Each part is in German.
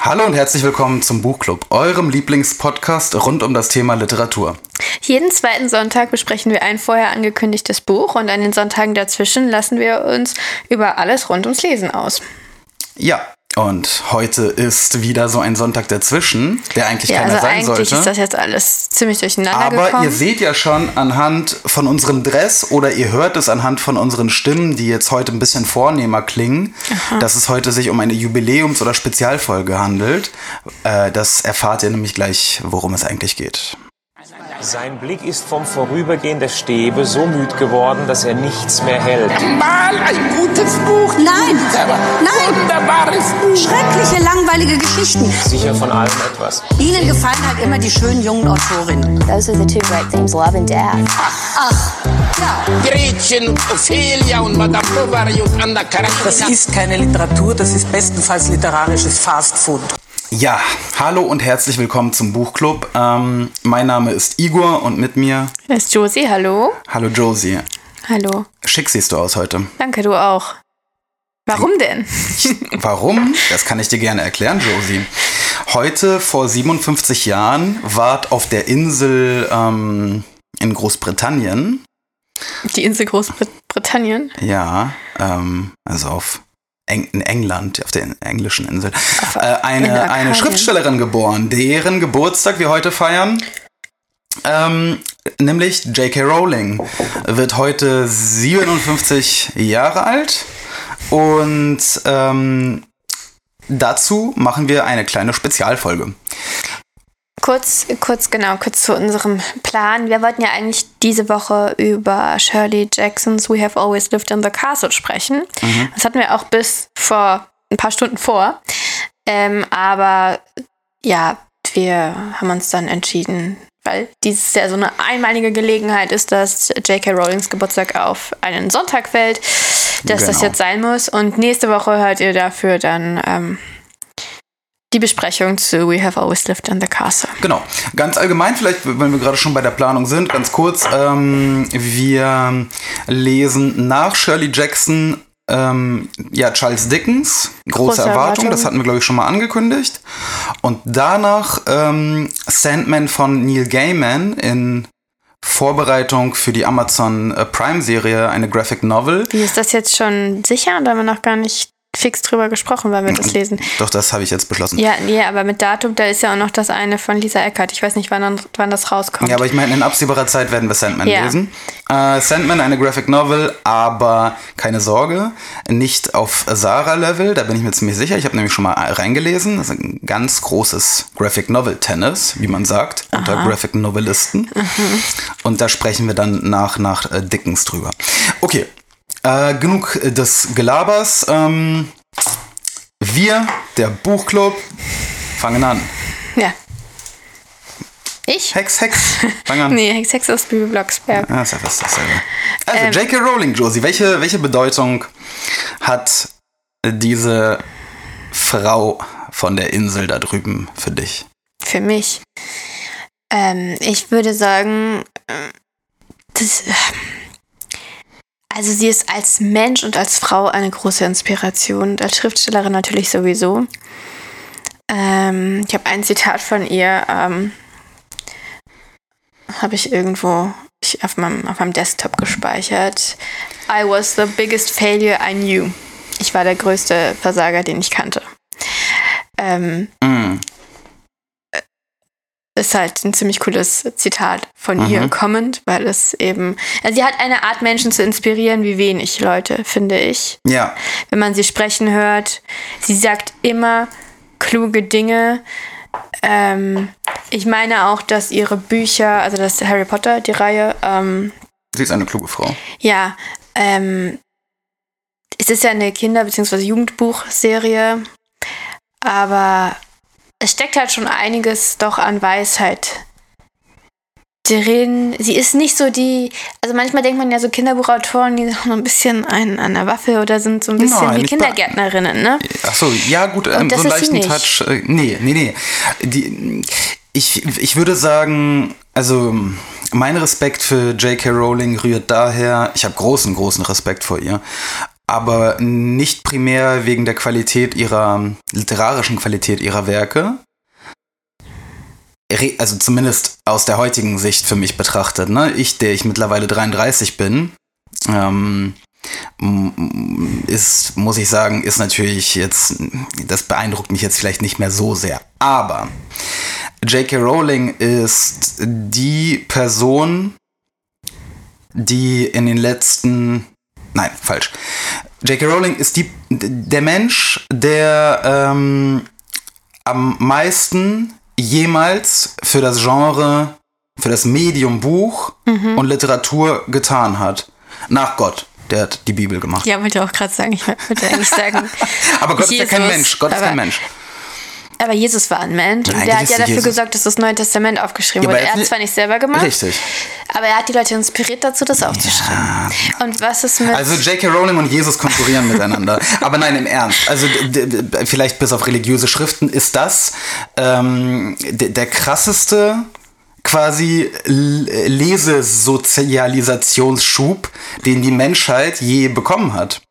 Hallo und herzlich willkommen zum Buchclub, eurem Lieblingspodcast rund um das Thema Literatur. Jeden zweiten Sonntag besprechen wir ein vorher angekündigtes Buch und an den Sonntagen dazwischen lassen wir uns über alles rund ums Lesen aus. Ja, und heute ist wieder so ein Sonntag dazwischen, der eigentlich Ja, keiner also sein eigentlich sollte. ist das jetzt alles ziemlich durcheinander Aber gekommen. ihr seht ja schon anhand von unserem Dress oder ihr hört es anhand von unseren Stimmen, die jetzt heute ein bisschen vornehmer klingen, dass es heute sich um eine Jubiläums- oder Spezialfolge handelt. Äh, das erfahrt ihr nämlich gleich, worum es eigentlich geht. Sein Blick ist vom Vorübergehen der Stäbe so müd geworden, dass er nichts mehr hält. Mal ein gutes Buch. Nein, nein. Wunderbares Buch. Schreckliche, langweilige Geschichten. Sicher von allem etwas. Ihnen gefallen halt immer die schönen jungen Autorinnen. Those are the two great themes, love and death. Ja, Gretchen und Ophelia und Madame Bovary und Anna Das Karenina. ist keine Literatur, das ist bestenfalls literarisches Fastfood. Ja, hallo und herzlich willkommen zum Buchclub. Ähm, mein Name ist Igor und mit mir, ist Josie, hallo. hallo Josie. Hallo. Schick siehst du aus heute. Danke, du auch. Warum denn? Warum? Das kann ich dir gerne erklären, Josie. Heute vor 57 Jahren ward auf der Insel ähm, in Großbritannien, Die Insel Großbritannien. ja, ähm, also auf Eng in England, auf der englischen Insel, äh, in eine, Arkadien. eine Schriftstellerin geboren, deren Geburtstag wir heute feiern. Ähm, nämlich J.K. Rowling wird heute 57 Jahre alt und ähm, dazu machen wir eine kleine Spezialfolge. Kurz, kurz, genau, kurz zu unserem Plan. Wir wollten ja eigentlich diese Woche über Shirley Jacksons We Have Always Lived in the Castle sprechen. Das hatten wir auch bis vor ein paar Stunden vor. Ähm, aber ja, wir haben uns dann entschieden, weil dieses ja so eine einmalige Gelegenheit ist, dass J.K. Rowlings Geburtstag auf einen Sonntag fällt, dass das Genau. jetzt sein muss. Und nächste Woche hört ihr dafür dann ähm, die Besprechung zu We Have Always Lived in the Castle. Genau. Ganz allgemein, vielleicht, wenn wir gerade schon bei der Planung sind, ganz kurz. Ähm, wir lesen nach Shirley Jackson ähm, ja, Charles Dickens, große, Große Erwartung, Erwartung. das hatten wir, glaube ich, schon mal angekündigt. Und danach ähm, Sandman von Neil Gaiman in Vorbereitung für die Amazon äh, Prime-Serie, eine Graphic Novel. Wie ist das jetzt schon sicher? Da haben wir noch gar nicht fix drüber gesprochen, weil wir das lesen. Doch, das habe ich jetzt beschlossen. Ja, nee, aber mit Datum, da ist ja auch noch das eine von Lisa Eckert. Ich weiß nicht, wann, wann das rauskommt. Ja, aber ich meine, in absehbarer Zeit werden wir Sandman Ja. lesen. Äh, Sandman, eine Graphic Novel, aber keine Sorge, nicht auf Sarah-Level, da bin ich mir ziemlich sicher. Ich habe nämlich schon mal reingelesen. Das ist ein ganz großes Graphic Novel-Tennis, wie man sagt, unter Graphic Novelisten. Und da sprechen wir dann nach, nach äh, Dickens drüber. Okay, äh, genug äh, des Gelabers. Ähm, wir, der Buchclub, fangen an. ja. Ich? Hex, Hex, fang an. Nee, Hex Hex aus Bibi Blocksberg. Ja, ist ja fast dasselbe. Also, Ähm. J.K. Rowling, Josie, welche, welche Bedeutung hat diese Frau von der Insel da drüben für dich? Für mich. Ähm, ich würde sagen, ähm, das, äh, also sie ist als Mensch und als Frau eine große Inspiration und als Schriftstellerin natürlich sowieso. Ähm, ich habe ein Zitat von ihr, ähm, habe ich irgendwo ich, auf, meinem, auf meinem Desktop gespeichert. I was the biggest failure I knew. Ich war der größte Versager, den ich kannte. Ähm, Mm, ist halt ein ziemlich cooles Zitat von Mhm. ihr kommend, weil es eben, also sie hat eine Art Menschen zu inspirieren wie wenig Leute, finde ich. ja, Wenn man sie sprechen hört, sie sagt immer kluge Dinge. Ähm, ich meine auch, dass ihre Bücher, also das Harry Potter, die Reihe, ähm, sie ist eine kluge Frau. ja, ähm, es ist ja eine Kinder- bzw. Jugendbuchserie, aber es steckt halt schon einiges doch an Weisheit drin. Sie ist nicht so die, also manchmal denkt man ja so Kinderbuchautoren, die haben noch ein bisschen einen an der Waffe oder sind so ein bisschen Nein, wie Kindergärtnerinnen, ne? Ach so, ja gut, ähm, so einen leichten. Touch. Äh, nee, nee, nee. Die, ich, ich würde sagen, also mein Respekt für J.K. Rowling rührt daher, ich habe großen, großen Respekt vor ihr. Aber nicht primär wegen der Qualität ihrer, literarischen Qualität ihrer Werke. Also zumindest aus der heutigen Sicht für mich betrachtet. Ne? Ich, der ich mittlerweile 33 bin, ähm, m- ist, muss ich sagen, ist natürlich jetzt, das beeindruckt mich jetzt vielleicht nicht mehr so sehr. Aber J.K. Rowling ist die Person, die in den letzten, nein, falsch. J.K. Rowling ist die, der Mensch, der ähm, am meisten jemals für das Genre, für das Medium Buch und Literatur getan hat. Nach Gott. Der hat die Bibel gemacht. Ja, wollte auch gerade sagen. Ich wollte eigentlich sagen. Aber Gott ist ja kein Jesus, Mensch. Gott ist kein Mensch. Aber Jesus war ein Mensch und der hat ja dafür Jesus. gesorgt, dass das Neue Testament aufgeschrieben Ja, wurde. Er hat es zwar nicht selber gemacht, Richtig. aber er hat die Leute inspiriert dazu, das aufzuschreiben. Und was ist mit. Also J.K. Rowling und Jesus konkurrieren miteinander. Aber nein, im Ernst. Also vielleicht bis auf religiöse Schriften ist das ähm, der krasseste quasi Lesesozialisationsschub, den die Menschheit je bekommen hat.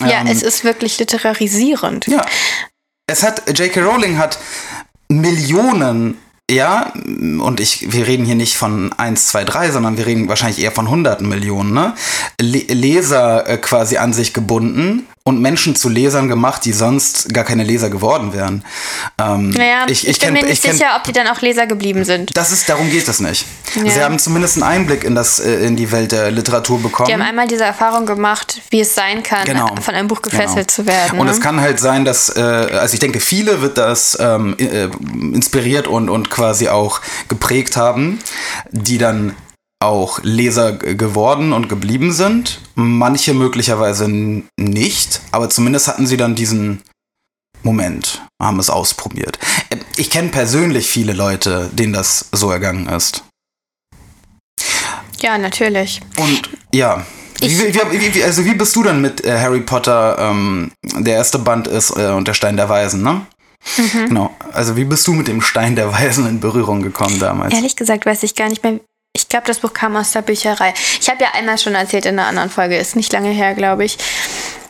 ja, ähm, es ist wirklich literarisierend. Ja. Es hat, J.K. Rowling hat Millionen, ja, und ich, wir reden hier nicht von 1, 2, 3, sondern wir reden wahrscheinlich eher von hunderten Millionen, ne? Le Leser äh, quasi an sich gebunden und Menschen zu Lesern gemacht, die sonst gar keine Leser geworden wären. Ähm, Naja, ich, bin kenn- mir nicht kenn- sicher, ob die dann auch Leser geblieben sind. Das ist, darum geht es nicht. Ja. Sie haben zumindest einen Einblick in, das, äh, in die Welt der Literatur bekommen. Die haben einmal diese Erfahrung gemacht, wie es sein kann, Genau. von einem Buch gefesselt Genau. zu werden. Und ne? es kann halt sein, dass, äh, also ich denke, viele wird das ähm, äh, inspiriert und, und quasi auch geprägt haben, die dann auch Leser geworden und geblieben sind. Manche möglicherweise nicht, aber zumindest hatten sie dann diesen Moment, haben es ausprobiert. Äh, Ich kenne persönlich viele Leute, denen das so ergangen ist. ja, natürlich. Und ja. Wie, wie, wie, also wie bist du denn mit äh, Harry Potter, ähm, der erste Band ist äh, und der Stein der Weisen, ne? Mhm. Genau. Also wie bist du mit dem Stein der Weisen in Berührung gekommen damals? Ehrlich gesagt weiß ich gar nicht mehr. Ich glaube, das Buch kam aus der Bücherei. Ich habe ja einmal schon erzählt in einer anderen Folge, ist nicht lange her, glaube ich,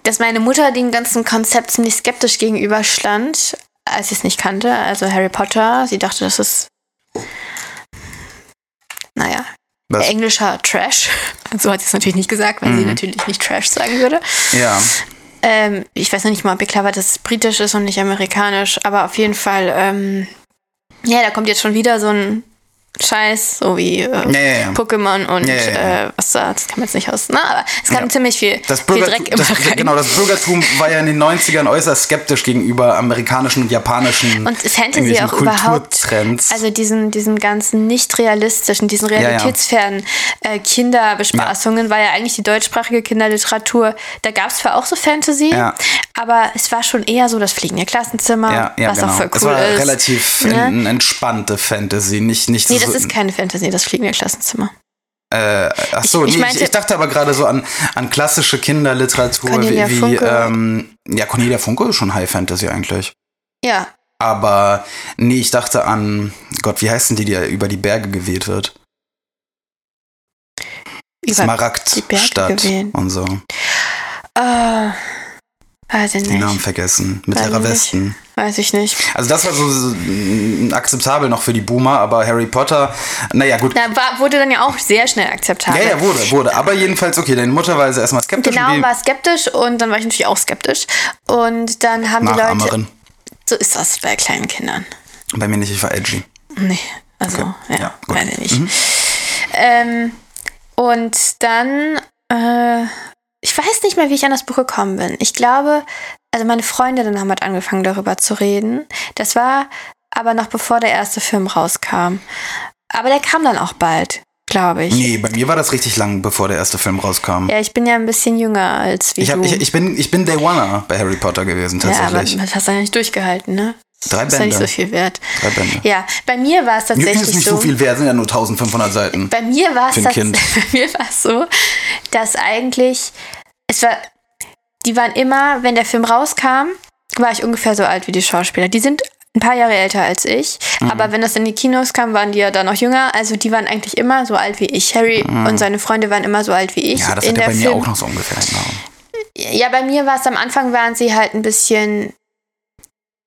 dass meine Mutter dem ganzen Konzept ziemlich skeptisch gegenüberstand, als sie es nicht kannte. Also Harry Potter. Sie dachte, das ist, naja, Was? englischer Trash. So hat sie es natürlich nicht gesagt, weil sie natürlich nicht Trash sagen würde. Ja. Ähm, ich weiß noch nicht mal, ob ihr klar war, dass es britisch ist und nicht amerikanisch, aber auf jeden Fall, ähm, ja, da kommt jetzt schon wieder so ein Scheiß, so wie äh, Ja, ja, ja. Pokémon und Ja, ja. Äh, was da, das kann man jetzt nicht aus, ne? Aber es kam ziemlich viel, Das, viel Dreck immer das, rein. genau, das Bürgertum war ja in den 90ern äußerst skeptisch gegenüber amerikanischen und japanischen und Fantasy auch überhaupt, also diesen, diesen ganzen nicht realistischen, diesen realitätsfernen Äh, Kinderbespaßungen war ja eigentlich die deutschsprachige Kinderliteratur. Da gab es zwar auch so Fantasy, Ja. Aber es war schon eher so das fliegende Klassenzimmer, ja, ja, was genau. auch voll cool es war ist. relativ ne? en- entspannte Fantasy, nicht, nicht Nee, so, das ist keine Fantasy, das fliegende Klassenzimmer. Äh, ach so, Ich- ich nee, ich, meinte- ich dachte aber gerade so an, an klassische Kinderliteratur Cornelia wie, wie Funke. ähm, ja, Cornelia Funke ist schon High Fantasy eigentlich. Ja, Aber nee, ich dachte an, Gott, wie heißen die, die über die Berge geweht wird? Smaragdstadt und so. Ah, weiß ich Den Namen nicht. vergessen. Mit nicht. Westen. Weiß ich nicht. Also das war so, so akzeptabel noch für die Boomer, aber Harry Potter, naja gut. Na, war, wurde dann ja auch sehr schnell akzeptabel. Ja, ja, wurde, wurde. Aber jedenfalls, okay, deine Mutter war also erstmal skeptisch. Genau, war skeptisch und dann war ich natürlich auch skeptisch. Und dann haben die Leute. So ist das bei kleinen Kindern. Bei mir nicht, ich war edgy. Nee, also, Okay. ja, Ja, gut. Mhm. meine nicht. Ähm, und dann, äh, ich weiß nicht mehr, wie ich an das Buch gekommen bin. Ich glaube, also meine Freundinnen haben halt angefangen, darüber zu reden. Das war aber noch bevor der erste Film rauskam. Aber der kam dann auch bald, glaube ich. Nee, bei mir war das richtig lang, bevor der erste Film rauskam. Ja, ich bin ja ein bisschen jünger als wie Ich, hab, du. ich, ich, bin, ich bin Day Oneer bei Harry Potter gewesen, ja, aber tatsächlich. das hast du ja nicht durchgehalten, ne? Drei Das ist ja nicht Bände. so viel wert. Drei Bände. Ja, bei mir war es Newton tatsächlich ist nicht so. so viel wert, sind ja nur 1500 Seiten. Bei mir war es das, Kind. bei mir war es so, dass eigentlich es war, die waren immer, wenn der Film rauskam, war ich ungefähr so alt wie die Schauspieler. Die sind ein paar Jahre älter als ich, Mhm. aber wenn das in die Kinos kam, waren die ja da noch jünger. Also die waren eigentlich immer so alt wie ich. Harry und seine Freunde waren immer so alt wie ich. Mhm. Ja, das hat ja bei mir Film, auch noch so ungefähr. Genau. Ja, bei mir war es am Anfang, waren sie halt ein bisschen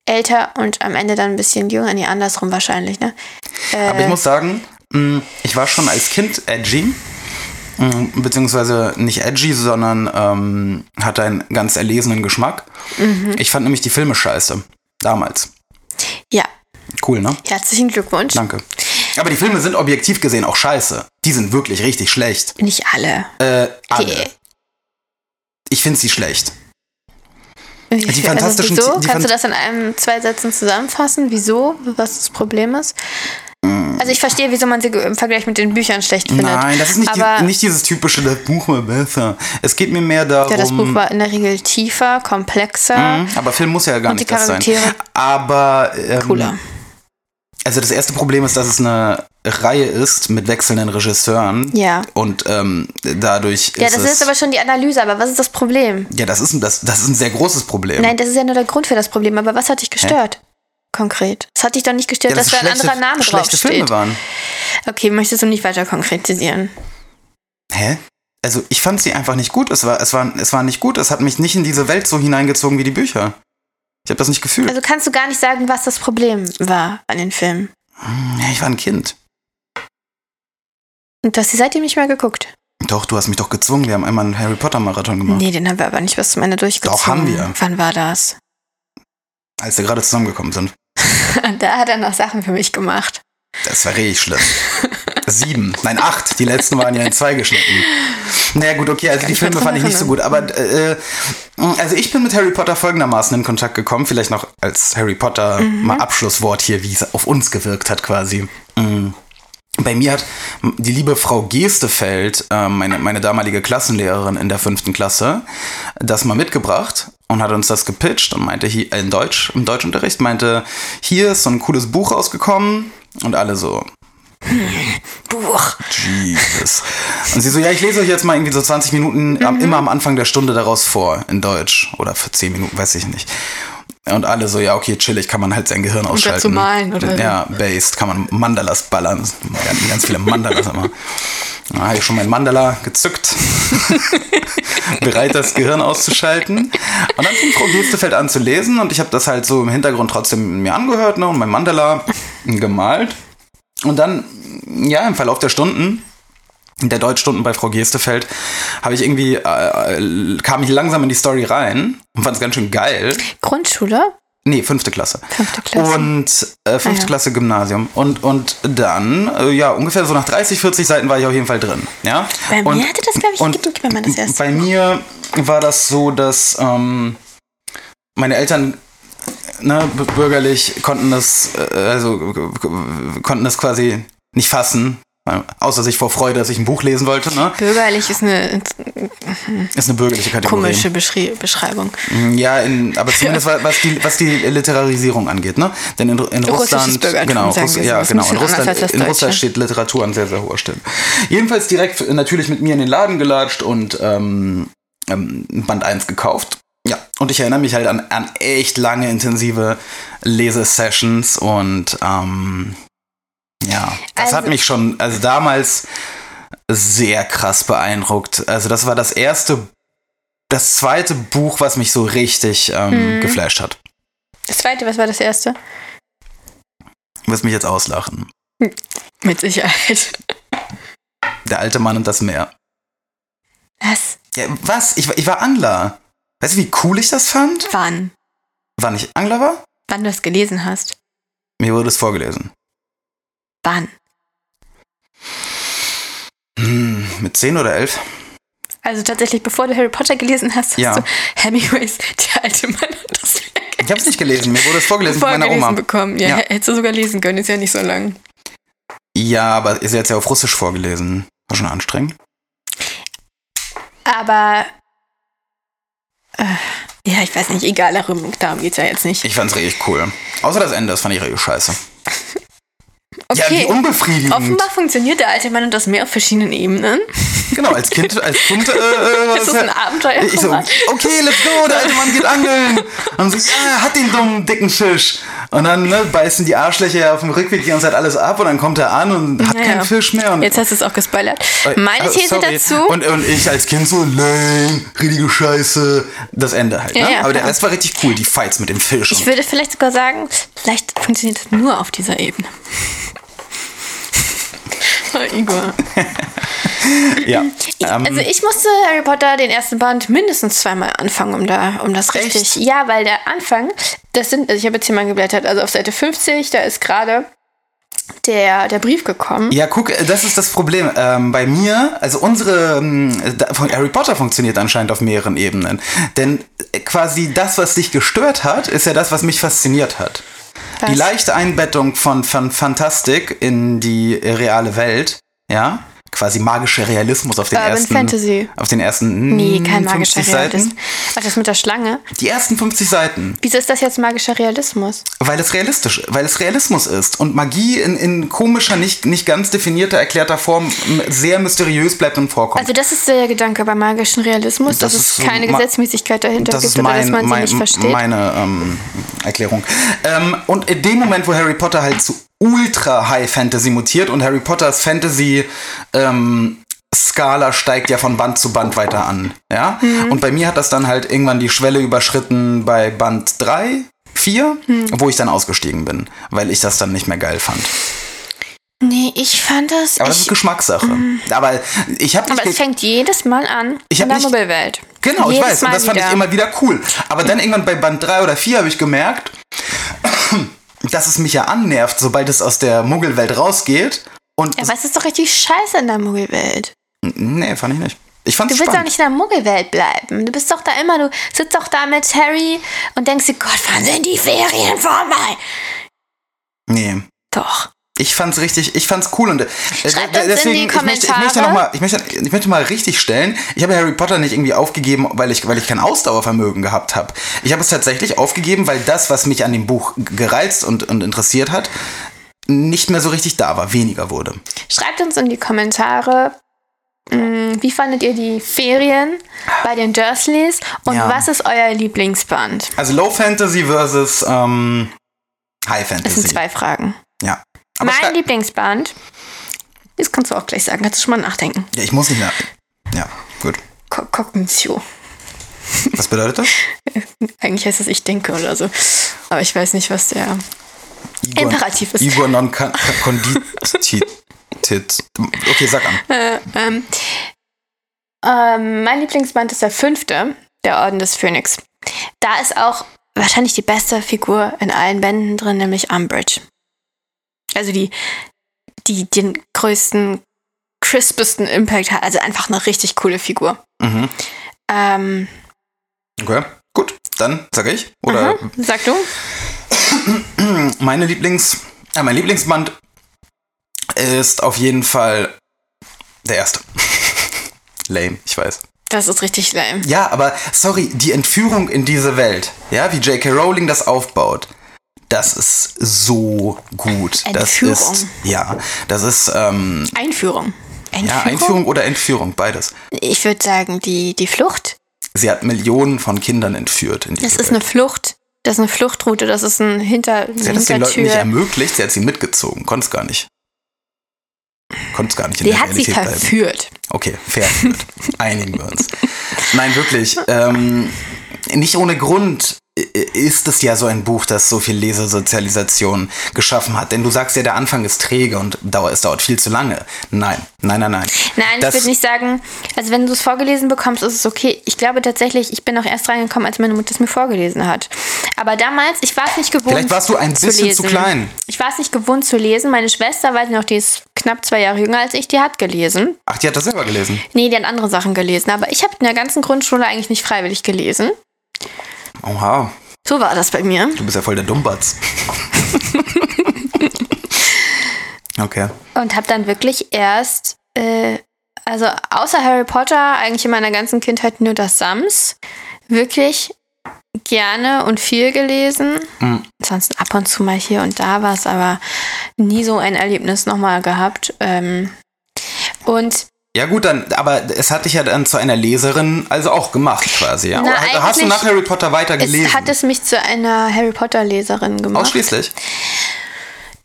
älter und am Ende dann ein bisschen jünger. Nee, andersrum wahrscheinlich, ne? Äh, Aber ich muss sagen, mh, ich war schon als Kind edgy. mh, Beziehungsweise nicht edgy, sondern ähm, hatte einen ganz erlesenen Geschmack. Mhm. Ich fand nämlich die Filme scheiße. Damals. ja, Cool, ne? herzlichen Glückwunsch. Danke. Aber die Filme sind objektiv gesehen auch scheiße. Die sind wirklich richtig schlecht. Nicht alle. Äh, alle. Die- Ich finde sie schlecht. Wie Die viel- fantastischen- Also wieso? die Kannst du das in einem, zwei Sätzen zusammenfassen? Wieso? Was das Problem ist? Mm. Also ich verstehe, wieso man sie im Vergleich mit den Büchern schlecht findet. Nein, das ist nicht, die, nicht dieses typische, das Buch war besser. Es geht mir mehr darum. ja, das Buch war in der Regel tiefer, komplexer. Mhm, aber Film muss ja gar nicht das sein. Aber ähm, Cooler. Also das erste Problem ist, dass es eine Reihe ist mit wechselnden Regisseuren. Ja. Und ähm, dadurch Ja, ist das ist aber schon die Analyse, aber was ist das Problem? ja, das ist, ein- das, das ist ein sehr großes Problem. Nein, das ist ja nur der Grund für das Problem, aber was hat dich gestört? Konkret. Es hat dich doch nicht gestört, ja, dass da ein anderer Name schlechte Filme draufsteht. waren. Okay, möchtest du nicht weiter konkretisieren? Hä? Also ich fand sie einfach nicht gut. Es war, es war, es war nicht gut. Es hat mich nicht in diese Welt so hineingezogen wie die Bücher. Ich habe das nicht gefühlt. Also kannst du gar nicht sagen, was das Problem war an den Filmen. ja, ich war ein Kind. Und du hast sie seitdem nicht mehr geguckt. Doch, du hast mich doch gezwungen. Wir haben einmal einen Harry Potter Marathon gemacht. Nee, den haben wir aber nicht bis zum Ende durchgezogen. Doch, haben wir. Wann war das? Als wir gerade zusammengekommen sind. da hat er noch Sachen für mich gemacht. Das war richtig schlimm. Sieben. Nein, acht. Die letzten waren ja in zwei geschnitten. Naja, gut, okay, also die Filme fand ich nicht so gut. Aber äh, also ich bin mit Harry Potter folgendermaßen in Kontakt gekommen. Vielleicht noch als Harry Potter mal Abschlusswort hier, wie es auf uns gewirkt hat quasi. Mm. Bei mir hat die liebe Frau Geestefeld, äh, meine, meine damalige Klassenlehrerin in der fünften Klasse, das mal mitgebracht und hat uns das gepitcht und meinte hier in Deutsch, im Deutschunterricht, meinte, hier ist so ein cooles Buch rausgekommen und alle so, Buch. Jesus. Und sie so, ja, ich lese euch jetzt mal irgendwie so 20 Minuten Mhm. immer am Anfang der Stunde daraus vor, in Deutsch. Oder für 10 Minuten, weiß ich nicht. Und alle so, ja, okay, chillig, kann man halt sein Gehirn ausschalten. dazu malen, oder? Ja, based, kann man Mandalas ballern. Ganz, ganz viele Mandalas immer. Da habe ich schon mein Mandala gezückt. Bereit, das Gehirn auszuschalten. Und dann fing Frau Gestefeld an zu lesen und ich habe das halt so im Hintergrund trotzdem mir angehört ne, und mein Mandala gemalt. Und dann, ja, im Verlauf der Stunden, der Deutschstunden bei Frau Gestefeld, habe ich irgendwie, äh, äh, kam ich langsam in die Story rein und fand es ganz schön geil. Grundschule? Nee, fünfte Klasse. Fünfte Klasse. Und äh, fünfte Ah, ja. Klasse Gymnasium. Und, und dann, äh, ja, ungefähr so nach 30, 40 Seiten war ich auf jeden Fall drin. Ja? Bei und, mir hatte das, glaube ich, und gedrückt, wenn man das erst. Bei mir war das so, dass ähm, meine Eltern ne, bürgerlich konnten das, äh, also konnten das quasi nicht fassen. weil- Außer sich vor Freude, dass ich ein Buch lesen wollte. Ne? Bürgerlich ist eine Ist eine bürgerliche Kategorie. komische Beschri Beschreibung. Ja, in, aber zumindest wa- was die, was die Literarisierung angeht, ne? Denn in, in Russland, genau, Russ, ja, genau, in Russland, in Russland steht Literatur an sehr, sehr hoher Stelle. Jedenfalls direkt äh, natürlich mit mir in den Laden gelatscht und ähm, ähm, Band 1 gekauft. Ja, und ich erinnere mich halt an, an echt lange, intensive Lesesessions und ähm, ja, das hat Also- mich schon, also damals sehr krass beeindruckt. Also das war das erste, das zweite Buch, was mich so richtig ähm, Mhm. geflasht hat. Das zweite, was war das erste? Du wirst mich jetzt auslachen. Mit Sicherheit. Der alte Mann und das Meer. Was? Ja, was? Ich, war- ich war Angler. Weißt du, wie cool ich das fand? Wann? Wann ich Angler war? Wann du es gelesen hast? Mir wurde es vorgelesen. Wann? Hm, mit 10 oder 11? Also tatsächlich, bevor du Harry Potter gelesen hast, hast Ja. du Hemingways Der alte Mann und das Ich habe es nicht gelesen. Mir wurde es vorgelesen von meiner vorgelesen Oma. bekommen. Ja, Ja. hättest du sogar lesen können, ist ja nicht so lang. Ja, aber ist jetzt ja auf Russisch vorgelesen. War schon anstrengend. Aber äh, ja, ich weiß nicht, egal, darum, darum geht's ja jetzt nicht. Ich fand's richtig cool. Außer das Ende, das fand ich richtig scheiße. Okay. Ja, wie unbefriedigend. Offenbar funktioniert der alte Mann und das Meer auf verschiedenen Ebenen. Genau, als Kind, als Kind, äh, äh, Das ist ein Abenteuer. Ich so, okay, let's go, der alte Mann geht angeln. Und so, ja, hat den dummen, dicken Fisch. Und dann ne, beißen die Arschlöcher auf dem Rückweg die ganze Zeit alles ab und dann kommt er an und hat Ja, keinen ja. Fisch mehr. Und, Jetzt hast du es auch gespoilert. Äh, Meine oh, These sorry. dazu. Und, und ich als Kind so, lame, richtige Scheiße. Das Ende halt, ne? Aber der. Rest war richtig cool, die Fights mit dem Fisch. ich würde vielleicht sogar sagen, vielleicht funktioniert es nur auf dieser Ebene. Igor. ja. Ich, Ähm, also ich musste Harry Potter den ersten Band mindestens zweimal anfangen, um da, um das Echt? richtig. Ja, weil der Anfang, das sind, also ich habe jetzt hier mal geblättert, also auf Seite 50, da ist gerade der, der Brief gekommen. Ja, guck, das ist das Problem. Ähm, bei mir, also unsere ähm, von Harry Potter funktioniert anscheinend auf mehreren Ebenen. Denn quasi das, was dich gestört hat, ist ja das, was mich fasziniert hat. Was? Die leichte Einbettung von, von Fantastik in die reale Welt, ja, quasi magischer Realismus auf den Urban ersten Fantasy. auf den ersten Nee, kein 50 magischer. Realismus. Was das mit der Schlange? Die ersten 50 Seiten, Wieso ist das jetzt magischer Realismus? weil es realistisch, weil es Realismus ist und Magie in, in komischer, nicht, nicht ganz definierter, erklärter Form sehr mysteriös bleibt und vorkommt. Also das ist der Gedanke beim magischen Realismus, Das dass ist es keine Gesetzmäßigkeit dahinter das gibt ist oder dass mein, man sie mein, nicht versteht. meine ähm, Erklärung. Ähm, und in dem Moment, wo Harry Potter halt zu ultra High Fantasy mutiert und Harry Potters Fantasy ähm, Skala steigt ja von Band zu Band weiter an. Ja? Mhm. Und bei mir hat das dann halt irgendwann die Schwelle überschritten bei Band 3, 4, Mhm. wo ich dann ausgestiegen bin, weil ich das dann nicht mehr geil fand. nee, ich fand das. Aber das ich, ist Geschmackssache. Aber ich habe aber es fängt jedes Mal an Ich in der Muggelwelt. Genau, ich Jedes weiß. Und Mal das fand ich wieder. immer wieder cool. Aber dann irgendwann bei Band 3 oder 4 habe ich gemerkt, dass es mich ja annervt, sobald es aus der Muggelwelt rausgeht. Und Ja, aber es ist doch richtig scheiße in der Muggelwelt. nee, fand ich nicht. Ich fand's Du willst doch spannend. nicht in der Muggelwelt bleiben. Du bist doch da immer, du sitzt doch da mit Harry und denkst dir, Gott, wann sind die Ferien vorbei? Nee. Doch. Ich fand's richtig, ich fand's cool und äh, deswegen, die ich möchte, ich möchte noch mal, ich möchte, ich möchte mal richtig stellen. Ich habe Harry Potter nicht irgendwie aufgegeben, weil ich, weil ich kein Ausdauervermögen gehabt habe. Ich habe es tatsächlich aufgegeben, weil das, was mich an dem Buch gereizt und, und interessiert hat, nicht mehr so richtig da war, weniger wurde. Schreibt uns in die Kommentare, mh, wie fandet ihr die Ferien bei den Dursleys und Ja. was ist euer Lieblingsband? Also Low Fantasy versus ähm, High Das Fantasy. sind zwei Fragen. Ja. Aber mein Lieblingsband, das kannst du auch gleich sagen, kannst du schon mal nachdenken. ja, ich muss nicht mehr. Ja, gut. Ko Kognitio. Was bedeutet das? Eigentlich heißt das ich denke oder so. Aber ich weiß nicht, was der Igor, Imperativ ist. Igor non conditit. Okay, sag an. Ähm, ähm, mein Lieblingsband ist der fünfte, der Orden des Phönix. Da ist auch wahrscheinlich die beste Figur in allen Bänden drin, nämlich Umbridge. Also die, die den größten, crispesten Impact hat. Also einfach eine richtig coole Figur. Mhm. Ähm, Okay, gut. Dann sage ich. Oder mhm. Sag du? meine Lieblings, äh, mein Lieblingsband ist auf jeden Fall der erste. Lame, ich weiß. Das ist richtig lame. Ja, aber sorry, die Entführung in diese Welt, ja, wie J.K. Rowling das aufbaut, das ist so gut. Das Entführung. ist, ja, das ist, ähm, Einführung. Einführung? ja, Einführung oder Entführung, beides. Ich würde sagen, die, die Flucht. Sie hat Millionen von Kindern entführt Das ist eine Welt. Flucht. Das ist eine Fluchtroute. Das ist ein Hinter, eine Sie hat es den Leuten nicht ermöglicht, sie hat sie mitgezogen, konnte es gar nicht. Konnte es gar nicht in Die der hat sie Realität bleiben. verführt. Okay, fair. Gut. Einigen wir uns. Nein, wirklich. Ähm, nicht ohne Grund ist es ja so ein Buch, das so viel Lesesozialisation geschaffen hat. Denn du sagst ja, der Anfang ist träge und dauert, es dauert viel zu lange. Nein, nein, nein, nein. Nein, Das- ich würde nicht sagen, also wenn du es vorgelesen bekommst, ist es okay. Ich glaube tatsächlich, ich bin auch erst reingekommen, als meine Mutter es mir vorgelesen hat. Aber damals, ich war es nicht gewohnt. Vielleicht warst du ein bisschen lesen. zu klein. Ich war es nicht gewohnt zu lesen. Meine Schwester, weiß ich noch, die ist knapp zwei Jahre jünger als ich, die hat gelesen. Ach, die hat das selber gelesen. Nee, die hat andere Sachen gelesen. Aber ich habe in der ganzen Grundschule eigentlich nicht freiwillig gelesen. Oha, So war das bei mir. du bist ja voll der Dummbatz. okay. Und habe dann wirklich erst, äh, also außer Harry Potter, eigentlich in meiner ganzen Kindheit nur das Sams, wirklich gerne und viel gelesen. Mhm. Ansonsten ab und zu mal hier und da was, aber nie so ein Erlebnis nochmal gehabt. Ähm, und Ja gut, dann, aber es hat dich ja dann zu einer Leserin also auch gemacht quasi, ja? Na, Oder hast du nach Harry Potter weiter gelesen? es hat es mich zu einer Harry Potter Leserin gemacht. Ausschließlich?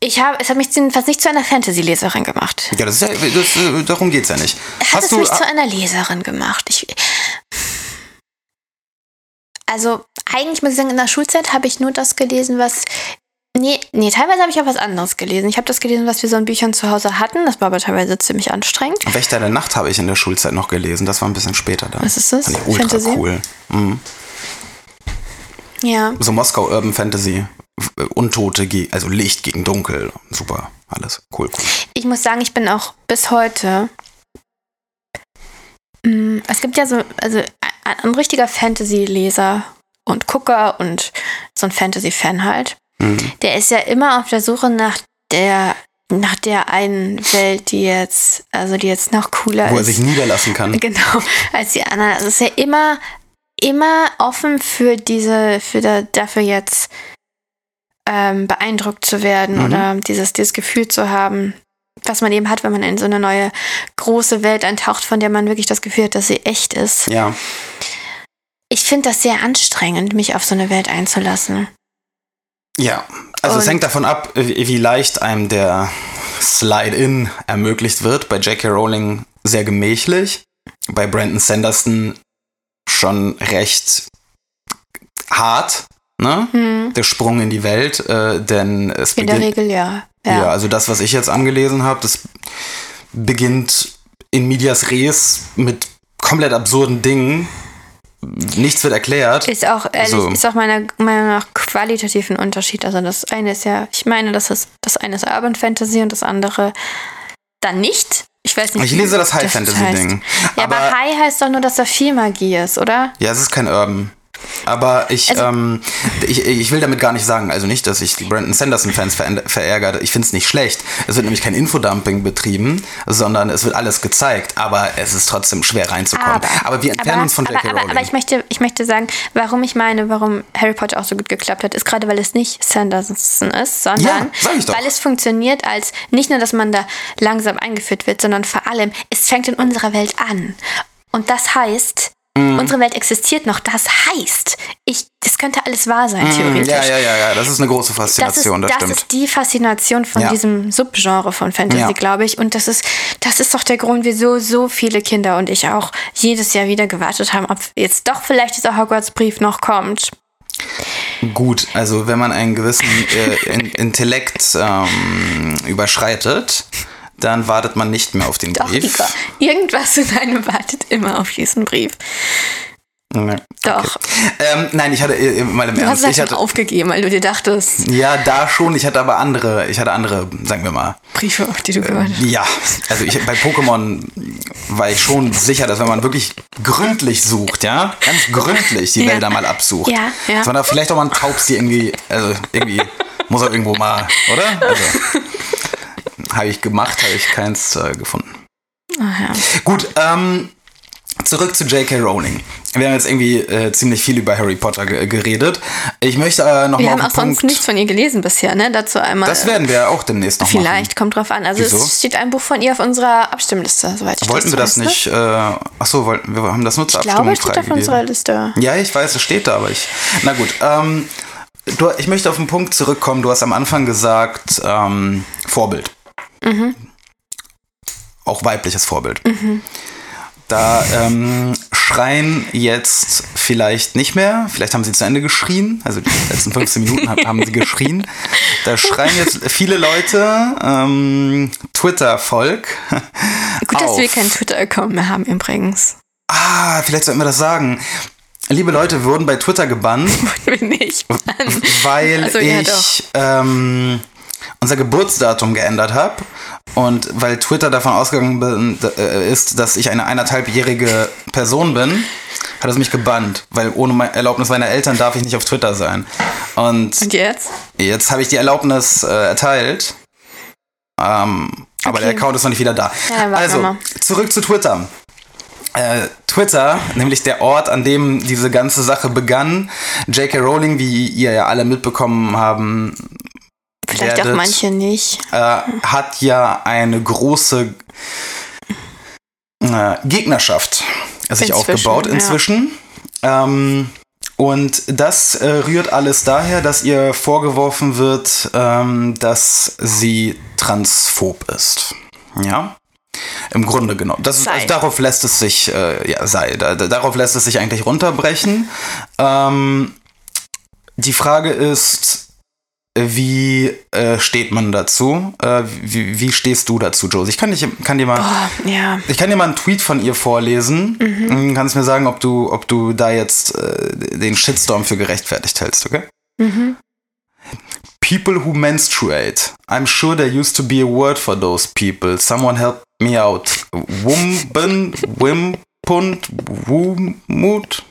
Ich habe, es hat mich jedenfalls nicht zu einer Fantasy-Leserin gemacht. Ja, das ist ja, das, äh, darum geht's ja nicht. Hat Hast es du, mich zu einer Leserin gemacht. Ich, also eigentlich muss ich sagen, in der Schulzeit habe ich nur das gelesen, was. Nee, nee, teilweise habe ich auch was anderes gelesen. Ich habe das gelesen, was wir so in Büchern zu Hause hatten. Das war aber teilweise ziemlich anstrengend. Wächter der Nacht habe ich in der Schulzeit noch gelesen. Das war ein bisschen später dann. Was ist das? Fand ich ultra Fantasy? cool. Mhm. Ja. So Moskau Urban Fantasy. Untote, also Licht gegen Dunkel. Super, alles. Cool, cool. Ich muss sagen, ich bin auch bis heute. Mm, Es gibt ja so, also ein, ein richtiger Fantasy-Leser und Gucker und so ein Fantasy-Fan halt. Mhm. Der ist ja immer auf der Suche nach der, nach der einen Welt, die jetzt, also die jetzt noch cooler Wo er ist. sich niederlassen kann. Genau, als die anderen. Also es ist ja immer, immer offen für diese, für da, dafür jetzt ähm, beeindruckt zu werden Mhm. oder dieses, dieses Gefühl zu haben, was man eben hat, wenn man in so eine neue große Welt eintaucht, von der man wirklich das Gefühl hat, dass sie echt ist. Ja. Ich finde das sehr anstrengend, mich auf so eine Welt einzulassen. Ja. Also es Und- hängt davon ab, wie leicht einem der Slide-In ermöglicht wird. Bei J.K. Rowling sehr gemächlich. Bei Brandon Sanderson schon recht hart, ne? Hm. Der Sprung in die Welt, äh, denn es In der beginnt. Regel ja. Ja. Ja. also das, was ich jetzt angelesen habe, das beginnt in Medias Res mit komplett absurden Dingen. Nichts wird erklärt. Ist auch ehrlich, So. ist auch meiner Meinung nach qualitativ ein Unterschied. Also das eine ist ja, ich meine, das ist das eine ist Urban Fantasy und das andere dann nicht. Ich weiß nicht. Ich lese das High heißt. Fantasy-Ding. Ja, aber, Aber- High heißt doch nur, dass da viel Magie ist, oder? Ja, es ist kein Urban. Aber ich, Also- ähm, ich, ich will damit gar nicht sagen, also nicht, dass ich die Brandon Sanderson-Fans verärgere. Ich finde es nicht schlecht. Es wird nämlich kein Infodumping betrieben, sondern es wird alles gezeigt. Aber es ist trotzdem schwer reinzukommen. Aber, wir entfernen aber, uns von aber, J.K. aber, Rowling. aber ich möchte, ich möchte sagen, warum ich meine, warum Harry Potter auch so gut geklappt hat, ist gerade, weil es nicht Sanderson ist, sondern Ja, weil es funktioniert als nicht nur, dass man da langsam eingeführt wird, sondern vor allem, es fängt in unserer Welt an. Und das heißt, Mhm. unsere Welt existiert noch. Das heißt, ich, das könnte alles wahr sein, theoretisch. Mhm, ja, ja, ja, ja, das ist eine große Das, ist, Faszination, das, das stimmt. ist die Faszination von Ja. diesem Subgenre von Fantasy, Ja. glaube ich. Und das ist, das ist doch der Grund, wieso so viele Kinder und ich auch jedes Jahr wieder gewartet haben, ob jetzt doch vielleicht dieser Hogwarts-Brief noch kommt. Gut, also wenn man einen gewissen äh, in, Intellekt ähm, überschreitet, dann wartet man nicht mehr auf den Doch, Brief. Ika, irgendwas in einem wartet immer auf diesen Brief. Nee. Doch. Ähm, nein, ich hatte äh, mal im Du hast Ernst. es Ich hatte, aufgegeben, weil du dir dachtest, ja, da schon. Ich hatte aber andere. Ich hatte andere, sagen wir mal. Briefe, auf die du gehört hast. Ja, also ich, bei Pokémon war ich schon sicher, dass wenn man wirklich gründlich sucht, ja, ganz gründlich die Ja. Wälder mal absucht, Ja, ja. dass man da vielleicht auch mal ein Taubsi irgendwie, also irgendwie muss er irgendwo mal, oder? Also, habe ich gemacht, habe ich keins äh, gefunden. Ach ja. Gut, ähm, zurück zu J.K. Rowling. Wir haben jetzt irgendwie äh, ziemlich viel über Harry Potter ge geredet. Ich möchte äh, noch Wir haben auch den sonst Punkt. nichts von ihr gelesen bisher, ne? Dazu einmal. das werden wir auch demnächst noch Vielleicht, kommt drauf an. Also Wieso? es steht ein Buch von ihr auf unserer Abstimmliste, soweit ich machen. Wollten wir das ne? nicht? Äh, achso, wollten wir haben das nur zur Ich glaube, Abstimmung es steht auf unserer Liste. Ja, ich weiß, es steht da, aber ich. Na gut. Ähm, du, ich möchte auf den Punkt zurückkommen. Du hast am Anfang gesagt, ähm, Vorbild. Mhm. Auch weibliches Vorbild. Da ähm, schreien jetzt vielleicht nicht mehr, vielleicht haben sie zu Ende geschrien, also die letzten 15 Minuten haben- sie geschrien. Da schreien jetzt viele Leute, ähm, Twitter-Volk. Gut, dass wir auf. keinen Twitter-Account mehr haben übrigens. Ah, vielleicht sollten wir das sagen. Liebe Leute, wir wurden bei Twitter gebannt. Bin ich. weil Also, ja, ich ähm, unser Geburtsdatum geändert habe und weil Twitter davon ausgegangen bin, äh, ist, dass ich eine eineinhalbjährige Person bin, hat es mich gebannt, weil ohne Erlaubnis meiner Eltern darf ich nicht auf Twitter sein. Und Und jetzt? jetzt habe ich die Erlaubnis äh, erteilt, ähm, aber der Okay. Account ist noch nicht wieder da. Ja, also, zurück zu Twitter. äh, Twitter, nämlich der Ort, an dem diese ganze Sache begann. J.K. Rowling, wie ihr ja alle mitbekommen haben, Vielleicht auch werdet, manche nicht. äh, hat ja eine große äh, Gegnerschaft sich Inzwischen, aufgebaut ja. inzwischen. Ähm, und das äh, rührt alles daher, dass ihr vorgeworfen wird, ähm, dass sie transphob ist. Ja. Im Grunde genommen. Das, also darauf lässt es sich, äh, ja, sei, da, darauf lässt es sich eigentlich runterbrechen. Ähm, die Frage ist, wie äh, steht man dazu? Äh, wie, wie stehst du dazu, Josie? Ich kann, dich, kann dir mal. Oh, ja. Ich kann dir mal einen Tweet von ihr vorlesen. Mhm. Kannst mir sagen, ob du, ob du da jetzt äh, den Shitstorm für gerechtfertigt hältst, okay? People who menstruate. I'm sure there used to be a word for those people. Someone help me out. Wumben, Wimpund, Wumut.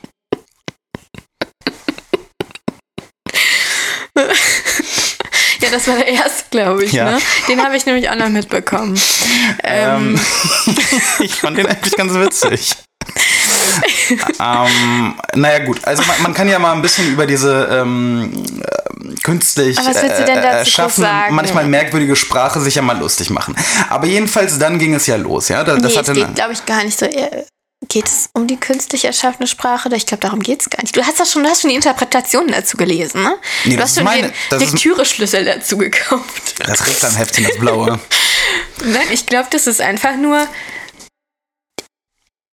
Ja, das war der erste, glaube ich. Ja. Ne? Den habe ich nämlich auch noch mitbekommen. Ähm, ich fand den eigentlich ganz witzig. ähm, naja gut, also man, man kann ja mal ein bisschen über diese ähm, äh, künstlich äh, groß sagen? manchmal merkwürdige Sprache sich ja mal lustig machen. Aber jedenfalls dann ging es ja los, ja. Das, das nee, hatte es geht, glaube ich, gar nicht so. Geht es um die künstlich erschaffene Sprache? Ich glaube, darum geht es gar nicht. Du hast das schon, du hast schon die Interpretationen dazu gelesen, ne? Nee, du hast schon meine- den Lektüreschlüssel dazu gekauft. das Reklamheftchen, das blaue. Nein, ich glaube, das ist einfach nur.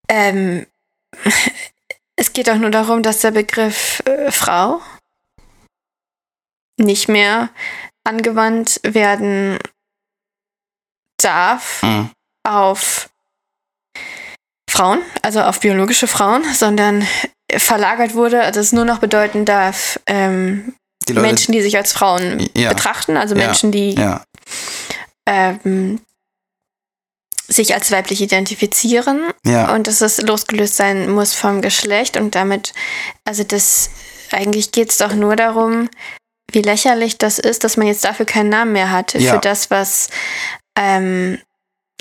Ähm, es geht auch nur darum, dass der Begriff äh, Frau nicht mehr angewandt werden darf Mhm. auf Frauen, also auf biologische Frauen, sondern verlagert wurde, also es nur noch bedeuten darf, ähm, Die Leute, Menschen, die sich als Frauen Ja. betrachten, also Ja. Menschen, die ja, ähm, sich als weiblich identifizieren und dass es losgelöst sein muss vom Geschlecht und damit, also das, eigentlich geht es doch nur darum, wie lächerlich das ist, dass man jetzt dafür keinen Namen mehr hat, für das, was, ähm,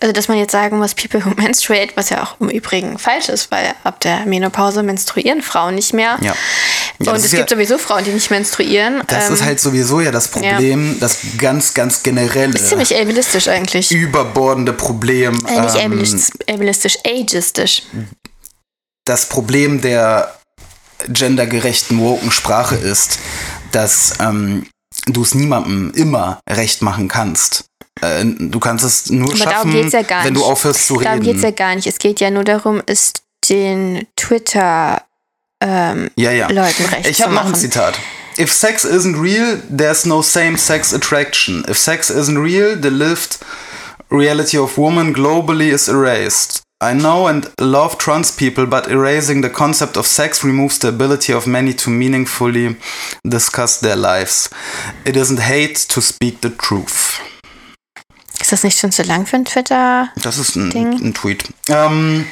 also dass man jetzt sagen muss, people who menstruate, was ja auch im Übrigen falsch ist, weil ab der Menopause menstruieren Frauen nicht mehr. ja. Ja, und es gibt ja, sowieso Frauen, die nicht menstruieren. das Ähm, ist halt sowieso ja das Problem, das ganz, ganz generelle, ist ziemlich ableistisch eigentlich. überbordende Problem. Äh, nicht ähm, ableistisch, ableistisch, ageistisch. das Problem der gendergerechten woken Sprache ist, dass ähm, du es niemandem immer recht machen kannst. Äh, du kannst es nur Aber darum schaffen, ja wenn du aufhörst zu Darum geht es ja reden. gar nicht. Es geht ja nur darum, es den Twitter ähm, ja, ja. Leuten recht Ich zu habe noch ein. Zitat. If sex isn't real, there's no same-sex attraction. If sex isn't real, the lived reality of woman globally is erased. I know and love trans people, but erasing the concept of sex removes the ability of many to meaningfully discuss their lives. It isn't hate to speak the truth. Ist das nicht schon zu lang für ein Twitter? Das ist ein, Ding. ein Tweet. Ähm,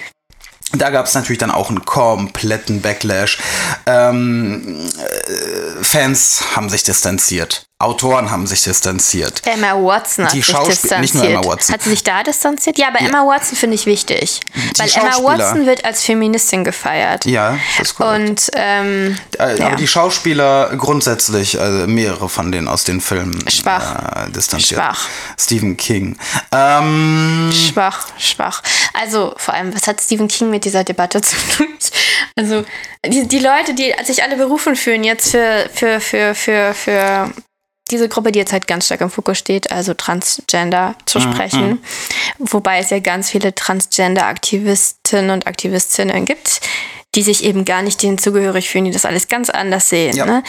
da gab es natürlich dann auch einen kompletten Backlash. Ähm, äh, Fans haben sich distanziert. Autoren haben sich distanziert. Emma Watson hat Die sich distanziert. nicht nur Emma Watson. Hat sie sich da distanziert? Ja, aber Emma Watson finde ich wichtig. weil Emma. Watson wird als Feministin gefeiert. Ja, das ist korrekt. Und ähm, Äh, ja. Aber die Schauspieler grundsätzlich, also mehrere von denen aus den Filmen Schwach. Äh, distanziert. Schwach. Stephen King. Ähm, schwach, schwach. Also vor allem, was hat Stephen King mit dieser Debatte zu tun? Also die, die Leute, die sich alle berufen fühlen jetzt für, für, für, für, für diese Gruppe, die jetzt halt ganz stark im Fokus steht, also Transgender zu sprechen. Wobei es ja ganz viele Transgender-Aktivistinnen und Aktivistinnen gibt, die sich eben gar nicht denen zugehörig fühlen, die das alles ganz anders sehen. Ja. Ne?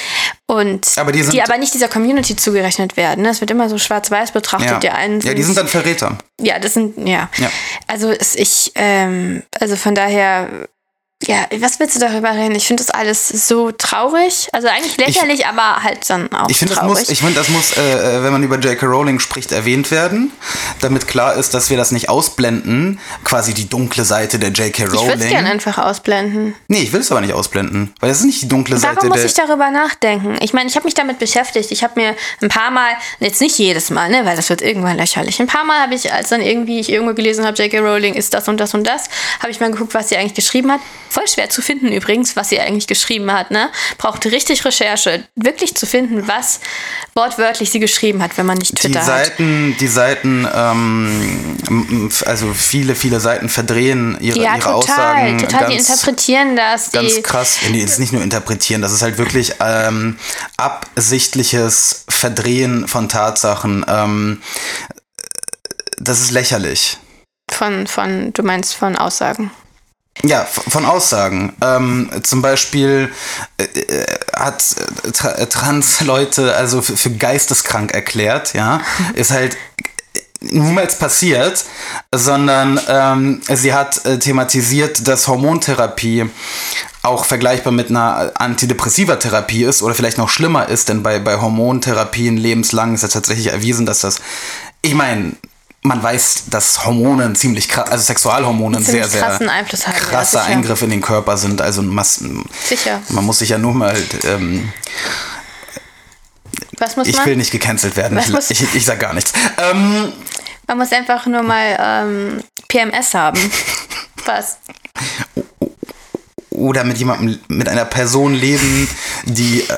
Und Aber die sind- die aber nicht dieser Community zugerechnet werden. Ne? Es wird immer so schwarz-weiß betrachtet. ja. Die einen ja, die sind dann Verräter. ja, das sind, ja. Ja. Also ich, ähm, also von daher, ja, was willst du darüber reden? Ich finde das alles so traurig. Also eigentlich lächerlich, aber halt dann auch Ich finde, das traurig. muss, ich finde, das muss, äh, äh, wenn man über J.K. Rowling spricht, erwähnt werden. damit klar ist, dass wir das nicht ausblenden, quasi die dunkle Seite der J.K. Ich würde es Rowling. gerne einfach ausblenden. nee, ich will es aber nicht ausblenden, weil das ist nicht die dunkle Seite Warum muss ich darüber nachdenken? Ich meine, ich habe mich damit beschäftigt. Ich habe mir ein paar Mal, jetzt nicht jedes Mal, ne, weil das wird irgendwann lächerlich. Ein paar Mal habe ich, als dann irgendwie ich irgendwo gelesen habe, J.K. Rowling ist das und das und das, habe ich mal geguckt, was sie eigentlich geschrieben hat. Voll schwer zu finden übrigens, was sie eigentlich geschrieben hat. Ne? Brauchte richtig Recherche, wirklich zu finden, was wortwörtlich sie geschrieben hat, wenn man nicht die Twitter hat. Seiten, die Seiten, ähm, also viele, viele Seiten verdrehen ihre, Ja, ihre total, Aussagen total. die ganz, interpretieren das. ganz Die, krass. Nee, ist nicht nur interpretieren, das ist halt wirklich ähm, absichtliches Verdrehen von Tatsachen. Ähm, das ist lächerlich. von, von, du meinst von Aussagen. Ja, von Aussagen. Ähm, zum Beispiel äh, äh, hat äh, tra äh, Trans-Leute also für, für geisteskrank erklärt, ja. Ist halt niemals passiert, sondern ähm, sie hat äh, thematisiert, dass Hormontherapie auch vergleichbar mit einer Antidepressiva-Therapie ist oder vielleicht noch schlimmer ist, denn bei, bei Hormontherapien lebenslang ist ja tatsächlich erwiesen, dass das, ich meine, man weiß, dass Hormone ziemlich krass, also Sexualhormone sehr, sehr ja, krasser sicher. Eingriff in den Körper sind. Also Massen, Sicher. man muss sich ja nur mal, ähm, Was muss ich will nicht gecancelt werden, Was ich, ich, ich sag gar nichts. Ähm, Man muss einfach nur mal ähm, PMS haben. Was? oder mit jemandem, mit einer Person leben, die. Äh,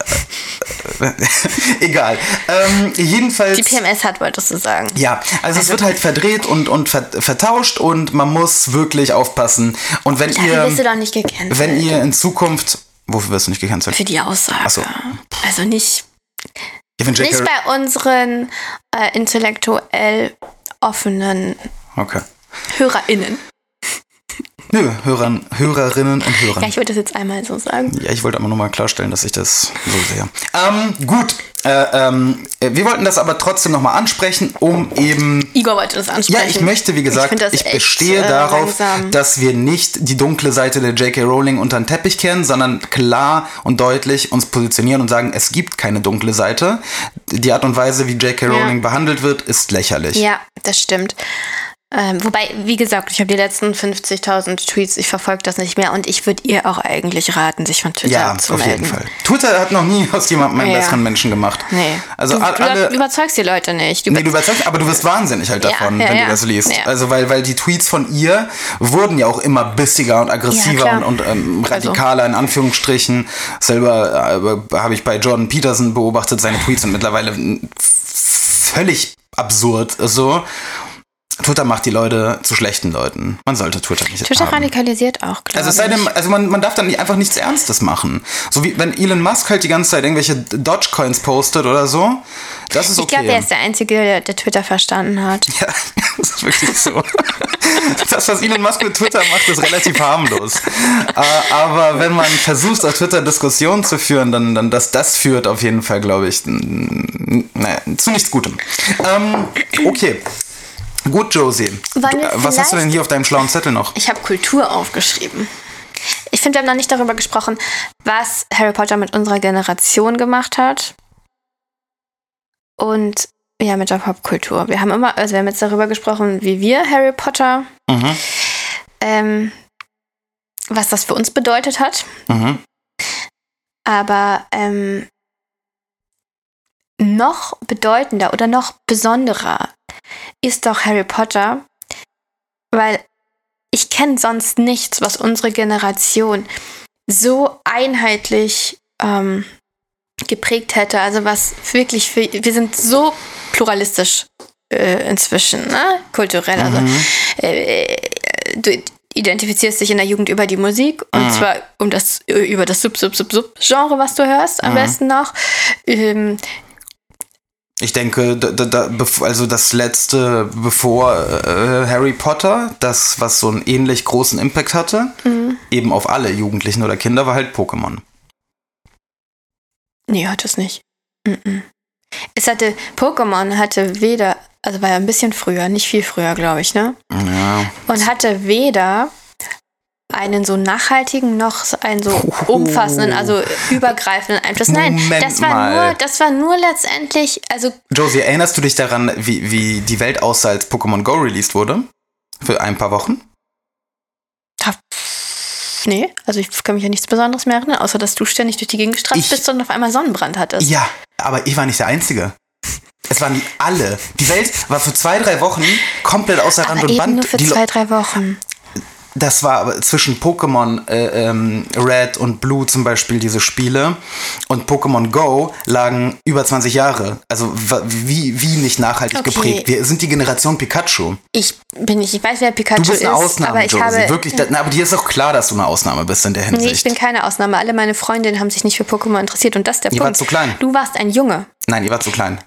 egal. Ähm, jedenfalls. Die PMS hat, wolltest du sagen. Ja, also, es wird halt verdreht und, und ver vertauscht und man muss wirklich aufpassen. Und wenn Dafür wirst du ihr, doch nicht gecancelt. wenn ihr in Zukunft, wofür wirst du nicht gecancelt? Für die Aussage. Ach so. Also nicht, Ja, nicht bei unseren äh, intellektuell offenen Okay. HörerInnen. Nö, Hörern, Hörerinnen und Hörern. Ja, ich würde das jetzt einmal so sagen. Ja, ich wollte aber nur mal klarstellen, dass ich das so sehe. Ähm, gut. Äh, ähm, äh, wir wollten das aber trotzdem nochmal ansprechen, um eben. Igor wollte das Ja, ansprechen. ich möchte, wie gesagt, ich, echt, bestehe äh, darauf, langsam. dass wir nicht die dunkle Seite der J.K. Rowling unter den Teppich kehren, sondern klar und deutlich uns positionieren und sagen, es gibt keine dunkle Seite. Die Art und Weise, wie J.K. Rowling behandelt wird, ist lächerlich. Ja, das stimmt. Ähm, wobei, wie gesagt, ich habe die letzten 50.000 Tweets, ich verfolge das nicht mehr und ich würde ihr auch eigentlich raten, sich von Twitter Ja, zu auf melden. jeden Fall. Twitter hat noch nie aus jemandem einen Ja. besseren Menschen gemacht. Nee. Also du, a- du alle, überzeugst die Leute nicht. Du Nee, du überzeugst, aber du wirst wahnsinnig halt Ja, davon, ja, wenn ja. du das liest. Ja. Also weil, weil die Tweets von ihr wurden ja auch immer bissiger und aggressiver Ja, und, und ähm, Also. radikaler in Anführungsstrichen. Selber äh, habe ich bei Jordan Peterson beobachtet, seine Tweets sind mittlerweile völlig absurd. So. Twitter macht die Leute zu schlechten Leuten. Man sollte Twitter nicht Twitter haben. radikalisiert auch, glaube Also, es sei denn, also man, man darf dann nicht- einfach nichts Ernstes machen. So wie wenn Elon Musk halt die ganze Zeit irgendwelche Dogecoins postet oder so. Das ist Ich okay. glaube, er ist der Einzige, der, der Twitter verstanden hat. Ja, das ist wirklich so. Das, was Elon Musk mit Twitter macht, ist relativ harmlos. Äh, Aber wenn man versucht, auf Twitter Diskussionen zu führen, dann, dann das, das führt auf jeden Fall, glaube ich, naja, zu nichts Gutem. Ähm, okay. Gut, Josie. Du, was hast du denn hier auf deinem schlauen Zettel noch? Ich habe Kultur aufgeschrieben. Ich finde, wir haben noch nicht darüber gesprochen, was Harry Potter mit unserer Generation gemacht hat. Und ja, mit der Popkultur. Wir haben immer, also wir haben jetzt darüber gesprochen, wie wir Harry Potter, Mhm. ähm, was das für uns bedeutet hat. Mhm. Aber ähm, noch bedeutender oder noch besonderer ist doch Harry Potter, weil ich kenne sonst nichts, was unsere Generation so einheitlich ähm, geprägt hätte. Also was wirklich für, wir sind so pluralistisch äh, inzwischen, ne? kulturell. Also äh, du identifizierst dich in der Jugend über die Musik und zwar um das über das Sub Sub Sub Sub Genre, was du hörst, am besten noch. Ähm, Ich denke, da, da, also das letzte, bevor äh, Harry Potter, das, was so einen ähnlich großen Impact hatte, Mhm. eben auf alle Jugendlichen oder Kinder, war halt Pokémon. nee, hat es nicht. Mhm. Es hatte Pokémon hatte weder, also war ja ein bisschen früher, nicht viel früher, glaube ich, ne? Ja. Und hatte weder einen so nachhaltigen noch einen so umfassenden, also übergreifenden Einfluss. Nein, Moment das war mal. nur, das war nur letztendlich, also Josie, erinnerst du dich daran, wie, wie die Welt aussah, als Pokémon Go released wurde? Für ein paar Wochen? nee, also ich kann mich an nichts Besonderes mehr erinnern, außer dass du ständig durch die Gegend gestranzt Ich- bist und auf einmal Sonnenbrand hattest. Ja, aber ich war nicht der Einzige. Es waren die alle. Die Welt war für zwei, drei Wochen komplett außer Rand Aber und eben Band. nur für die zwei, drei Wochen. Das war aber zwischen Pokémon äh, ähm, Red und Blue zum Beispiel diese Spiele und Pokémon Go lagen über 20 Jahre. Also wie, wie nicht nachhaltig Okay. geprägt. Wir sind die Generation Pikachu. Ich bin nicht, ich weiß, wer Pikachu Du bist eine ist, Ausnahme, aber ich Josie. habe Wirklich, da, na, aber dir ist auch klar, dass du eine Ausnahme bist in der Nee, ich Hinsicht. bin keine Ausnahme. Alle meine Freundinnen haben sich nicht für Pokémon interessiert und das ist der Ihr Punkt. wart zu klein. Du warst ein Junge. Nein, ihr wart zu klein.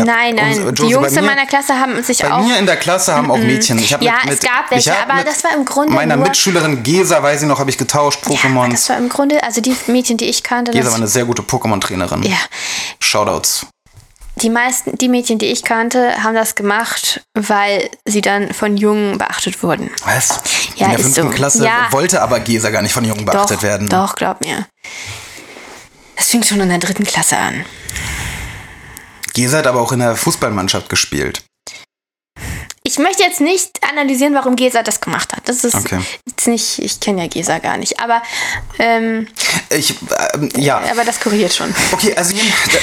Hab nein, nein. unsere- die Josie, Jungs bei in mir- meiner Klasse haben sich Bei auch. mir in der Klasse haben auch Mädchen. Ich Ja, mit, es gab welche, aber das war im Grunde Meiner Mitschülerin Gesa, weiß ich noch, habe ich getauscht, Ja, Pokémon. das war im Grunde, also die Mädchen, die ich kannte, Gesa war eine sehr gute Pokémon-Trainerin. ja, Shoutouts. die meisten, die Mädchen, die ich kannte, haben das gemacht, weil sie dann von Jungen beachtet wurden. Was? Ja, in der fünften so. Klasse Ja. wollte aber Gesa gar nicht von Jungen beachtet doch, werden. Doch, glaub mir. Das fing schon in der dritten Klasse an. Gesa hat aber auch in der Fußballmannschaft gespielt. Ich möchte jetzt nicht analysieren, warum Gesa das gemacht hat. Das ist Okay. jetzt nicht, ich kenne ja Gesa gar nicht, aber, ähm, Ich, ähm, ja. aber das korrigiert schon. Okay, also,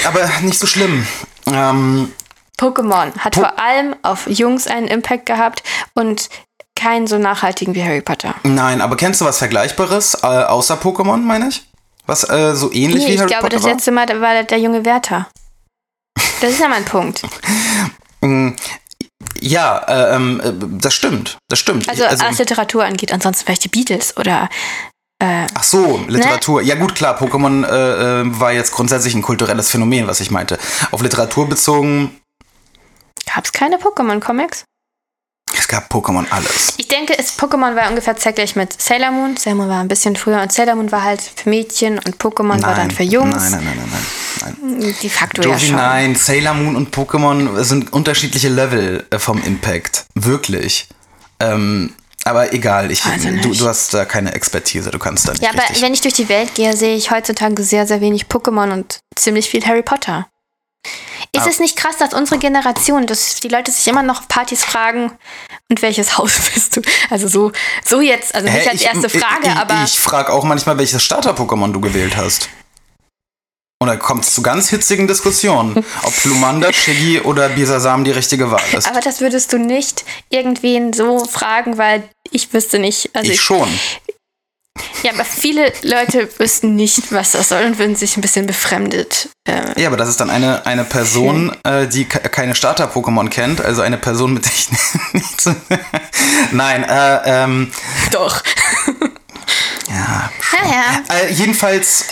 aber nicht so schlimm. Ähm, Pokémon hat vor allem auf Jungs einen Impact gehabt und keinen so nachhaltigen wie Harry Potter. nein, aber kennst du was Vergleichbares, äh, außer Pokémon, meine ich? Was äh, so ähnlich Nee, wie ich Harry glaube, Potter das war? letzte Mal war das der junge Werther. Das ist ja mein Punkt. Ja, äh, ähm, äh, das stimmt. Das stimmt. Also, was Literatur angeht, ansonsten vielleicht die Beatles oder Ach so, Literatur. Ja gut, klar, Pokémon äh, äh, war jetzt grundsätzlich ein kulturelles Phänomen, was ich meinte. Auf Literatur bezogen, gab es keine Pokémon-Comics? Es gab Pokémon alles. Ich denke, es, Pokémon war ungefähr zeitgleich mit Sailor Moon. Sailor Moon war ein bisschen früher und Sailor Moon war halt für Mädchen und Pokémon war dann für Jungs. Nein, nein, nein, nein, nein. De facto ja Josie, schon. nein, Sailor Moon und Pokémon sind unterschiedliche Level äh, vom Impact. Wirklich. Ähm, aber egal, ich, Also du, du hast da keine Expertise, du kannst da nicht Ja, aber wenn ich durch die Welt gehe, sehe ich heutzutage sehr, sehr wenig Pokémon und ziemlich viel Harry Potter. Ist Ah. es nicht krass, dass unsere Generation, dass die Leute sich immer noch auf Partys fragen, und welches Haus bist du? Also so, so jetzt, also nicht Hä, als erste ich, Frage, ich, aber Ich frage auch manchmal, welches Starter-Pokémon du gewählt hast. Und dann kommt es zu ganz hitzigen Diskussionen, ob Glumanda, Shiggy oder Bisasam die richtige Wahl ist. aber das würdest du nicht irgendwen so fragen, weil ich wüsste nicht. Also ich schon. Ja, aber viele Leute wüssten nicht, was das soll und würden sich ein bisschen befremdet. Äh, Ja, aber das ist dann eine, eine Person, äh, die ke- keine Starter-Pokémon kennt, also eine Person, mit der ich nicht so Nein, äh, ähm, doch. Ja. Ja, ja. Äh, jedenfalls,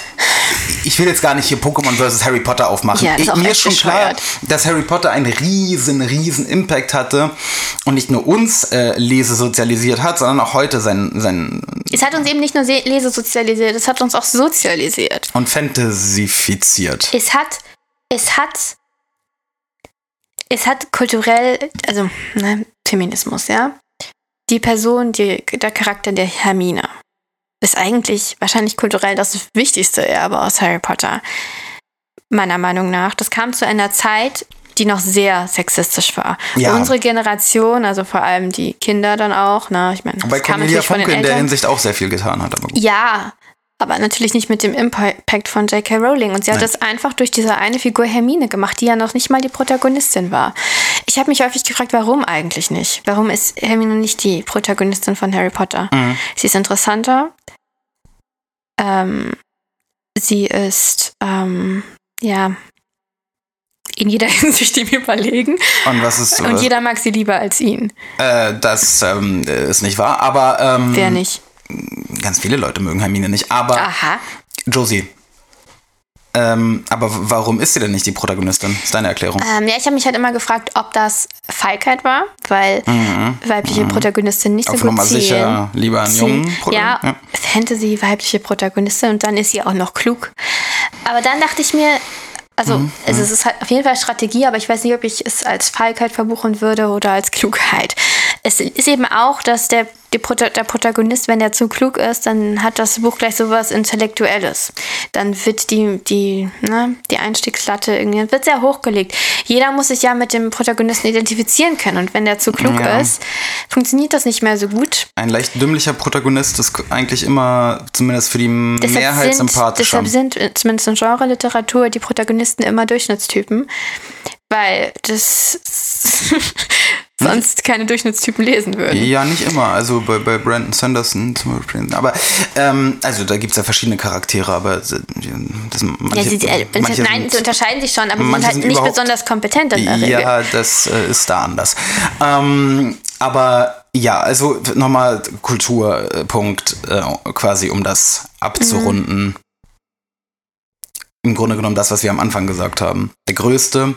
ich will jetzt gar nicht hier Pokémon vs. Harry Potter aufmachen. Ja, ich, mir ist schon klar, dass Harry Potter einen riesen, riesen Impact hatte und nicht nur uns äh, Lese sozialisiert hat, sondern auch heute sein, sein Es hat uns eben nicht nur se- lesesozialisiert, es hat uns auch sozialisiert. und fantasifiziert. Es hat, es hat, es hat kulturell, also ne, Feminismus, ja. Die Person, die, der Charakter der Hermine ist eigentlich wahrscheinlich kulturell das wichtigste Erbe aus Harry Potter. Meiner Meinung nach. Das kam zu einer Zeit, die noch sehr sexistisch war. Ja. Unsere Generation, also vor allem die Kinder dann auch, ne, ich meine, kam Cornelia Funke in der. Hinsicht auch sehr viel getan hat. Ja, aber natürlich nicht mit dem Impact von J.K. Rowling. Und sie hat Nein. das einfach durch diese eine Figur Hermine gemacht, die ja noch nicht mal die Protagonistin war. Ich habe mich häufig gefragt, warum eigentlich nicht? Warum ist Hermine nicht die Protagonistin von Harry Potter? Mhm. Sie ist interessanter. Ähm, sie ist, ähm, ja, in jeder Hinsicht ihm überlegen. Und was ist Und jeder mag sie lieber als ihn. äh, das ähm, ist nicht wahr, aber ähm, Wer nicht? Ganz viele Leute mögen Hermine nicht. Aber Aha. Josie. Ähm, aber warum ist sie denn nicht die Protagonistin? Ist deine Erklärung. Ähm, ja, ich habe mich halt immer gefragt, ob das Feigheit war, weil weibliche Protagonistin nicht Mhm. Auf so gut zielen. sicher lieber einen ziehen. jungen Ja, ja. Fantasy, weibliche Protagonistin und dann ist sie auch noch klug. Aber dann dachte ich mir, also Mhm, es ist halt auf jeden Fall Strategie, aber ich weiß nicht, ob ich es als Feigheit verbuchen würde oder als Klugheit. Es ist eben auch, dass der, die der Protagonist, wenn er zu klug ist, dann hat das Buch gleich sowas Intellektuelles. Dann wird die, die, ne, die Einstiegslatte irgendwie wird sehr hochgelegt. Jeder muss sich ja mit dem Protagonisten identifizieren können. Und wenn der zu klug Ja. ist, funktioniert das nicht mehr so gut. Ein leicht dümmlicher Protagonist ist eigentlich immer, zumindest für die Deshalb Mehrheit sind, sympathischer. deshalb sind äh, zumindest in Genre-Literatur die Protagonisten immer Durchschnittstypen, weil das sonst keine Durchschnittstypen lesen würden. Ja, nicht immer. Also bei, bei Brandon Sanderson zum Beispiel. Aber, ähm, also da gibt es ja verschiedene Charaktere, aber das, manche, Ja, sie, äh, manche nein, sind- sie unterscheiden sich schon, aber sie sind halt sind nicht besonders kompetent in der Regel. Ja, das äh, ist da anders. Ähm, aber ja, also nochmal Kulturpunkt äh, quasi, um das abzurunden. Im Grunde genommen das, was wir am Anfang gesagt haben. Der größte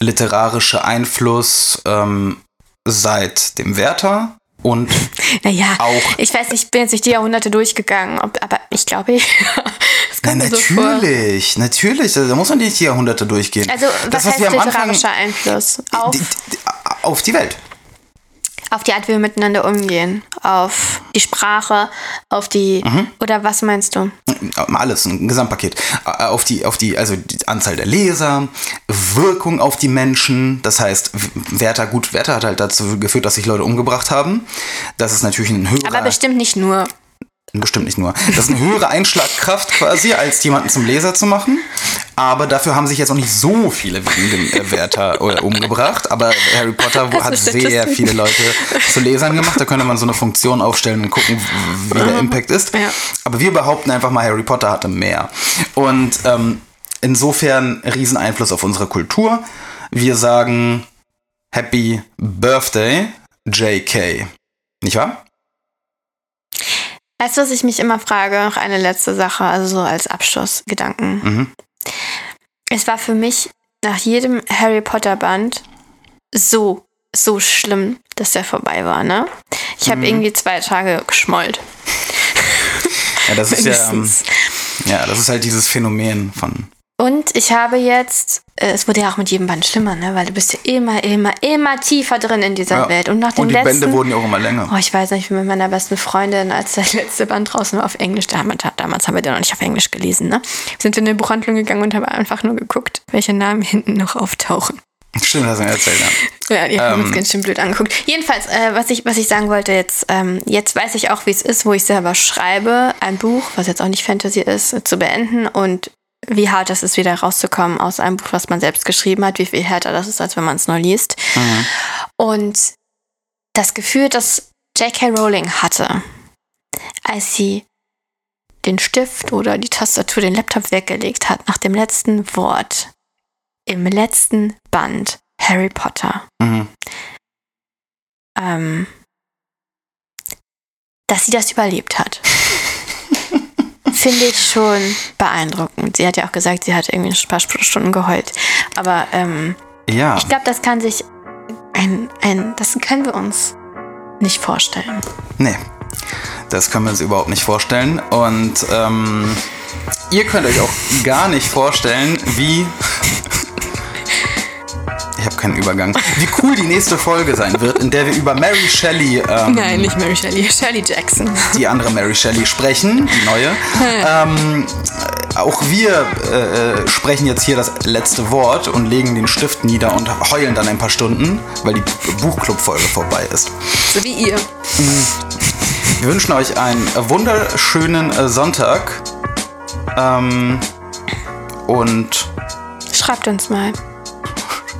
literarische Einfluss ähm, seit dem Werther und Naja, Auch. ich weiß nicht, ich bin jetzt nicht die Jahrhunderte durchgegangen, ob, aber ich glaube, das Na, mir so natürlich, natürlich. Da muss man nicht die Jahrhunderte durchgehen. Also, was heißt literarischer Einfluss? Auf, auf die Welt. Auf die Art, wie wir miteinander umgehen, auf die Sprache, auf die, Mhm. oder was meinst du? Alles, ein Gesamtpaket. Äh, Auf die, auf die, also die Anzahl der Leser, Wirkung auf die Menschen. Das heißt, Werther, gut, Werther hat halt dazu geführt, dass sich Leute umgebracht haben. Das ist natürlich ein höherer. Aber bestimmt nicht nur. Bestimmt nicht nur. Das ist eine höhere Einschlagkraft quasi, als jemanden zum Leser zu machen. Aber dafür haben sich jetzt auch nicht so viele äh, Werther äh, umgebracht. Aber Harry Potter hat sehr viele Leute zu Lesern gemacht. Da könnte man so eine Funktion aufstellen und gucken, wie der Impact ist. Aber wir behaupten einfach mal, Harry Potter hatte mehr. Und ähm, insofern Rieseneinfluss auf unsere Kultur. Wir sagen Happy Birthday, JK. Nicht wahr? Weißt du, was ich mich immer frage? Noch eine letzte Sache, also so als Abschlussgedanken. Mhm. Es war für mich nach jedem Harry Potter Band so, so schlimm, dass der vorbei war, ne? Ich Mhm. habe irgendwie zwei Tage geschmollt. Ja, das ist ja, ähm, ja, das ist halt dieses Phänomen von. Und ich habe jetzt, äh, es wurde ja auch mit jedem Band schlimmer, ne? Weil du bist ja immer, immer, immer tiefer drin in dieser Ja. Welt. Und nach dem Und die letzten, Bände wurden ja auch immer länger. Oh, ich weiß nicht, ich bin mit meiner besten Freundin, als der letzte Band draußen war auf Englisch, damals, damals haben wir den noch nicht auf Englisch gelesen, ne? Sind wir in eine Buchhandlung gegangen und haben einfach nur geguckt, welche Namen hinten noch auftauchen. Stimmt, hast du mir erzählt, ja. Ja, die haben Ähm. uns ganz schön blöd angeguckt. Jedenfalls, äh, was, ich, was ich sagen wollte jetzt, ähm, jetzt weiß ich auch, wie es ist, wo ich selber schreibe, ein Buch, was jetzt auch nicht Fantasy ist, zu beenden und wie hart es ist, wieder rauszukommen aus einem Buch, was man selbst geschrieben hat, wie viel härter das ist, als wenn man es neu liest. Und das Gefühl, das J.K. Rowling hatte, als sie den Stift oder die Tastatur, den Laptop weggelegt hat, nach dem letzten Wort im letzten Band Harry Potter, Mhm. ähm, dass sie das überlebt hat. Finde ich schon beeindruckend. Sie hat ja auch gesagt, sie hat irgendwie ein paar Stunden geheult. Aber ähm, Ja, ich glaube, das kann sich ein, ein, das können wir uns nicht vorstellen. nee. Das können wir uns überhaupt nicht vorstellen. Und ähm, ihr könnt euch auch gar nicht vorstellen, wie. Ich habe keinen Übergang. Wie cool die nächste Folge sein wird, in der wir über Mary Shelley, ähm, Nein, nicht Mary Shelley, Shirley Jackson. die andere Mary Shelley, sprechen, die neue. ähm, auch wir äh, äh, sprechen jetzt hier das letzte Wort und legen den Stift nieder und heulen dann ein paar Stunden, weil die Buchclub-Folge vorbei ist. So wie ihr. Wir wünschen euch einen wunderschönen äh, Sonntag. Ähm, und Schreibt uns mal.